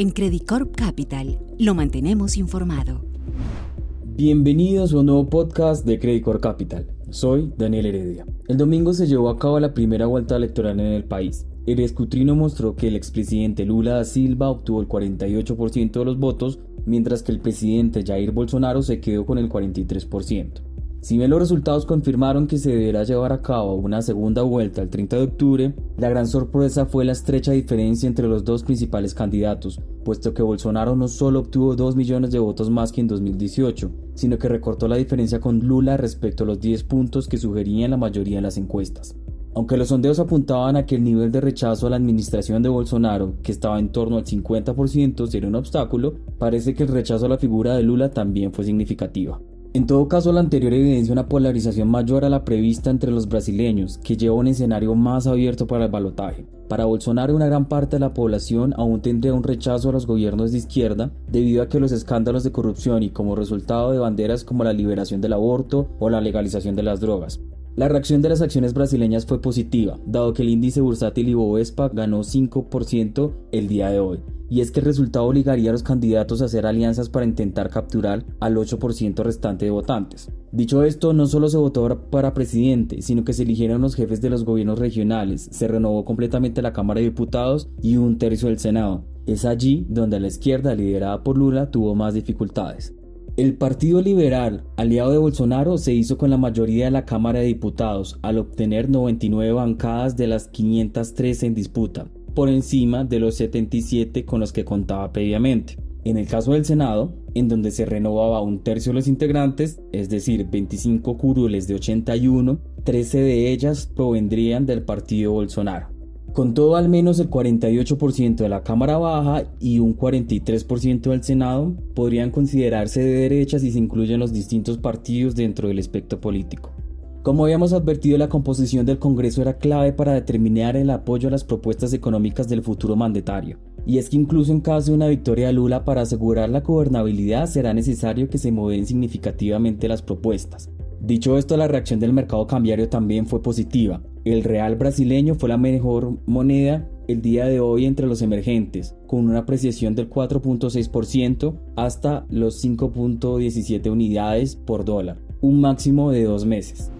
En Credit Corp Capital lo mantenemos informado. Bienvenidos a un nuevo podcast de Credit Corp Capital. Soy Daniel Heredia. El domingo se llevó a cabo la primera vuelta electoral en el país. El escrutinio mostró que el expresidente Lula da Silva obtuvo el 48% de los votos, mientras que el presidente Jair Bolsonaro se quedó con el 43%. Si bien los resultados confirmaron que se deberá llevar a cabo una segunda vuelta el 30 de octubre, la gran sorpresa fue la estrecha diferencia entre los dos principales candidatos, puesto que Bolsonaro no solo obtuvo 2 millones de votos más que en 2018, sino que recortó la diferencia con Lula respecto a los 10 puntos que sugerían la mayoría de las encuestas. Aunque los sondeos apuntaban a que el nivel de rechazo a la administración de Bolsonaro, que estaba en torno al 50%, sería un obstáculo, parece que el rechazo a la figura de Lula también fue significativa. En todo caso, la anterior evidencia una polarización mayor a la prevista entre los brasileños, que lleva un escenario más abierto para el balotaje. Para Bolsonaro, una gran parte de la población aún tendría un rechazo a los gobiernos de izquierda debido a que los escándalos de corrupción y como resultado de banderas como la liberación del aborto o la legalización de las drogas. La reacción de las acciones brasileñas fue positiva, dado que el índice bursátil Ibovespa ganó 5% el día de hoy, y es que el resultado obligaría a los candidatos a hacer alianzas para intentar capturar al 8% restante de votantes. Dicho esto, no solo se votó para presidente, sino que se eligieron los jefes de los gobiernos regionales, se renovó completamente la Cámara de Diputados y un tercio del Senado. Es allí donde la izquierda, liderada por Lula, tuvo más dificultades. El Partido Liberal, aliado de Bolsonaro, se hizo con la mayoría de la Cámara de Diputados, al obtener 99 bancadas de las 513 en disputa por encima de los 77 con los que contaba previamente. En el caso del Senado, en donde se renovaba un tercio de los integrantes, es decir, 25 curules de 81, 13 de ellas provendrían del partido Bolsonaro. Con todo al menos el 48% de la Cámara Baja y un 43% del Senado podrían considerarse de derecha si se incluyen los distintos partidos dentro del espectro político. Como habíamos advertido, la composición del Congreso era clave para determinar el apoyo a las propuestas económicas del futuro mandatario. Y es que incluso en caso de una victoria de Lula para asegurar la gobernabilidad será necesario que se mueven significativamente las propuestas. Dicho esto, la reacción del mercado cambiario también fue positiva. El real brasileño fue la mejor moneda el día de hoy entre los emergentes, con una apreciación del 4.6% hasta los 5.17 unidades por dólar un máximo de dos meses.